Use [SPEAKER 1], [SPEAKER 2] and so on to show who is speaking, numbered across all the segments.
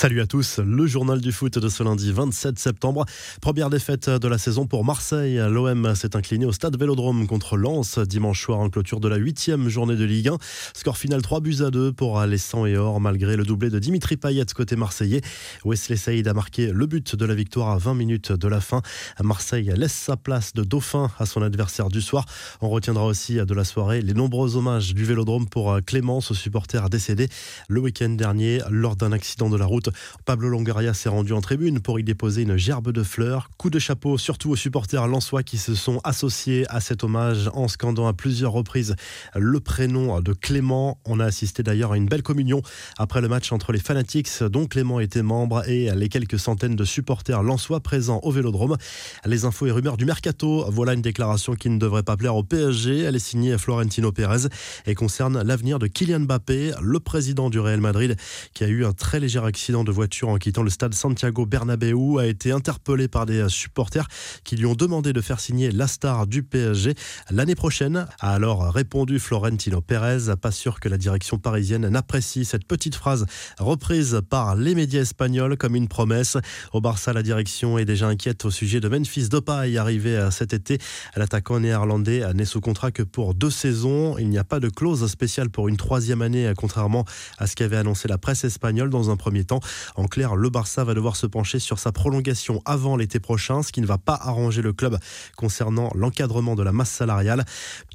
[SPEAKER 1] Salut à tous, le journal du foot de ce lundi 27 septembre. Première défaite de la saison pour Marseille. L'OM s'est incliné au stade Vélodrome contre Lens dimanche soir en clôture de la huitième journée de Ligue 1. Score final 3 buts à 2 pour les 100 et or malgré le doublé de Dimitri Payet côté marseillais. Wesley Saïd a marqué le but de la victoire à 20 minutes de la fin. Marseille laisse sa place de dauphin à son adversaire du soir. On retiendra aussi de la soirée les nombreux hommages du Vélodrome pour Clémence, supporter décédé le week-end dernier lors d'un accident de la route Pablo Longaria s'est rendu en tribune pour y déposer une gerbe de fleurs. Coup de chapeau surtout aux supporters lensois qui se sont associés à cet hommage en scandant à plusieurs reprises le prénom de Clément. On a assisté d'ailleurs à une belle communion après le match entre les Fanatics dont Clément était membre et les quelques centaines de supporters lensois présents au Vélodrome. Les infos et rumeurs du mercato. Voilà une déclaration qui ne devrait pas plaire au PSG. Elle est signée Florentino Pérez et concerne l'avenir de Kylian Mbappé, le président du Real Madrid qui a eu un très léger accident de voiture en quittant le stade Santiago Bernabéu a été interpellé par des supporters qui lui ont demandé de faire signer la star du PSG l'année prochaine. A alors répondu Florentino Pérez, pas sûr que la direction parisienne n'apprécie cette petite phrase reprise par les médias espagnols comme une promesse. Au Barça, la direction est déjà inquiète au sujet de Memphis Depay arrivé cet été. L'attaquant néerlandais n'est sous contrat que pour deux saisons. Il n'y a pas de clause spéciale pour une troisième année, contrairement à ce qu'avait annoncé la presse espagnole dans un premier temps. En clair, le Barça va devoir se pencher sur sa prolongation avant l'été prochain, ce qui ne va pas arranger le club concernant l'encadrement de la masse salariale.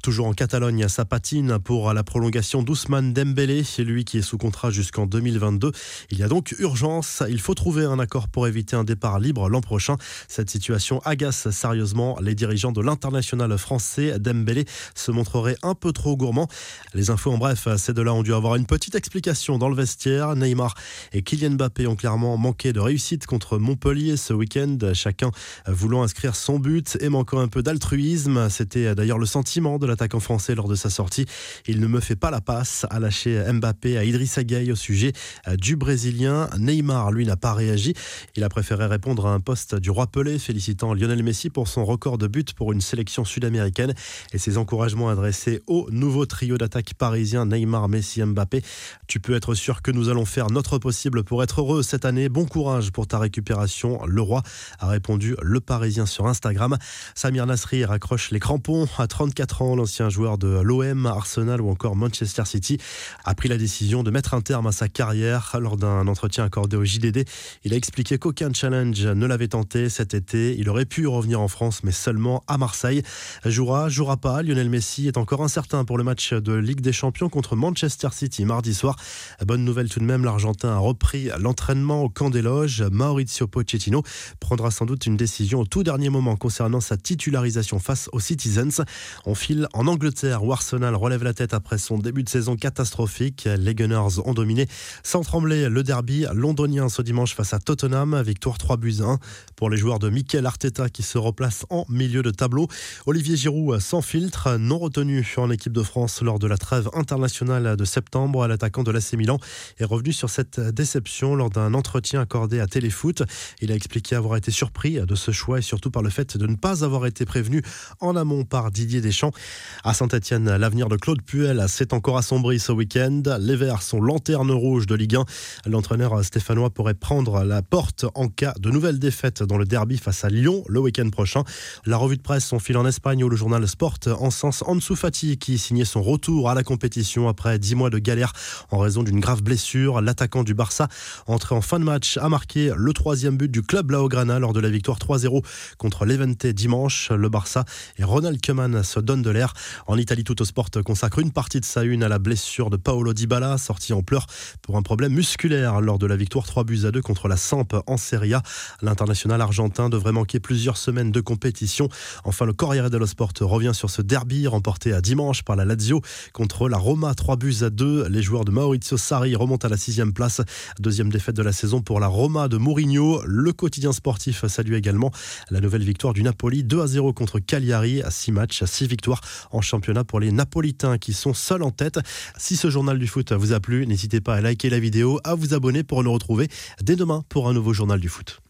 [SPEAKER 1] Toujours en Catalogne, ça patine pour la prolongation d'Ousmane Dembélé, lui qui est sous contrat jusqu'en 2022. Il y a donc urgence, il faut trouver un accord pour éviter un départ libre l'an prochain. Cette situation agace sérieusement les dirigeants de l'international français. Dembélé se montrerait un peu trop gourmand. Les infos en bref, ces deux-là ont dû avoir une petite explication dans le vestiaire. Neymar et Kylian Mbappé ont clairement manqué de réussite contre Montpellier ce week-end, chacun voulant inscrire son but et manquant un peu d'altruisme. C'était d'ailleurs le sentiment de l'attaquant français lors de sa sortie. Il ne me fait pas la passe, à lâcher Mbappé à Idrissa Gueye au sujet du Brésilien. Neymar, lui, n'a pas réagi. Il a préféré répondre à un poste du roi Pelé, félicitant Lionel Messi pour son record de but pour une sélection sud-américaine et ses encouragements adressés au nouveau trio d'attaque parisien Neymar, Messi, Mbappé. Tu peux être sûr que nous allons faire notre possible pour être heureux cette année. Bon courage pour ta récupération. Le roi a répondu le Parisien sur Instagram. Samir Nasri raccroche les crampons. À 34 ans, l'ancien joueur de l'OM, Arsenal ou encore Manchester City a pris la décision de mettre un terme à sa carrière. Lors d'un entretien accordé au JDD, il a expliqué qu'aucun challenge ne l'avait tenté cet été. Il aurait pu revenir en France, mais seulement à Marseille. Jouera, jouera pas. Lionel Messi est encore incertain pour le match de Ligue des Champions contre Manchester City mardi soir. Bonne nouvelle tout de même, l'Argentin a repris l'entraînement au camp des loges. Maurizio Pochettino prendra sans doute une décision au tout dernier moment concernant sa titularisation face aux Citizens. On file en Angleterre où Arsenal relève la tête après son début de saison catastrophique. Les Gunners ont dominé sans trembler le derby londonien ce dimanche face à Tottenham. Victoire 3 buts 1 pour les joueurs de Mikel Arteta qui se replace en milieu de tableau. Olivier Giroud sans filtre, non retenu en équipe de France lors de la trêve internationale de septembre. L'attaquant de l'AC Milan est revenu sur cette déception lors d'un entretien accordé à Téléfoot. Il a expliqué avoir été surpris de ce choix et surtout par le fait de ne pas avoir été prévenu en amont par Didier Deschamps. À Saint-Etienne, l'avenir de Claude Puel s'est encore assombri ce week-end. Les Verts sont lanterne rouge de Ligue 1. L'entraîneur stéphanois pourrait prendre la porte en cas de nouvelle défaite dans le derby face à Lyon le week-end prochain. La revue de presse, on file en Espagne où le journal Sport encense Ansu Fati qui signait son retour à la compétition après dix mois de galère en raison d'une grave blessure. L'attaquant du Barça entré en fin de match, a marqué le troisième but du club Laograna lors de la victoire 3-0 contre l'Evente dimanche. Le Barça et Ronald Koeman se donnent de l'air. En Italie, tout au sport consacre une partie de sa une à la blessure de Paolo Dybala, sorti en pleurs pour un problème musculaire lors de la victoire 3 buts à 2 contre la Samp en Serie A. L'international argentin devrait manquer plusieurs semaines de compétition. Enfin, le Corriere dello Sport revient sur ce derby remporté à dimanche par la Lazio contre la Roma 3 buts à 2. Les joueurs de Maurizio Sarri remontent à la sixième place. Deuxième défaite de la saison pour la Roma de Mourinho. Le quotidien sportif salue également la nouvelle victoire du Napoli 2 à 0 contre Cagliari à 6 matchs, 6 victoires en championnat pour les Napolitains qui sont seuls en tête. Si ce journal du foot vous a plu, n'hésitez pas à liker la vidéo, à vous abonner pour nous retrouver dès demain pour un nouveau journal du foot.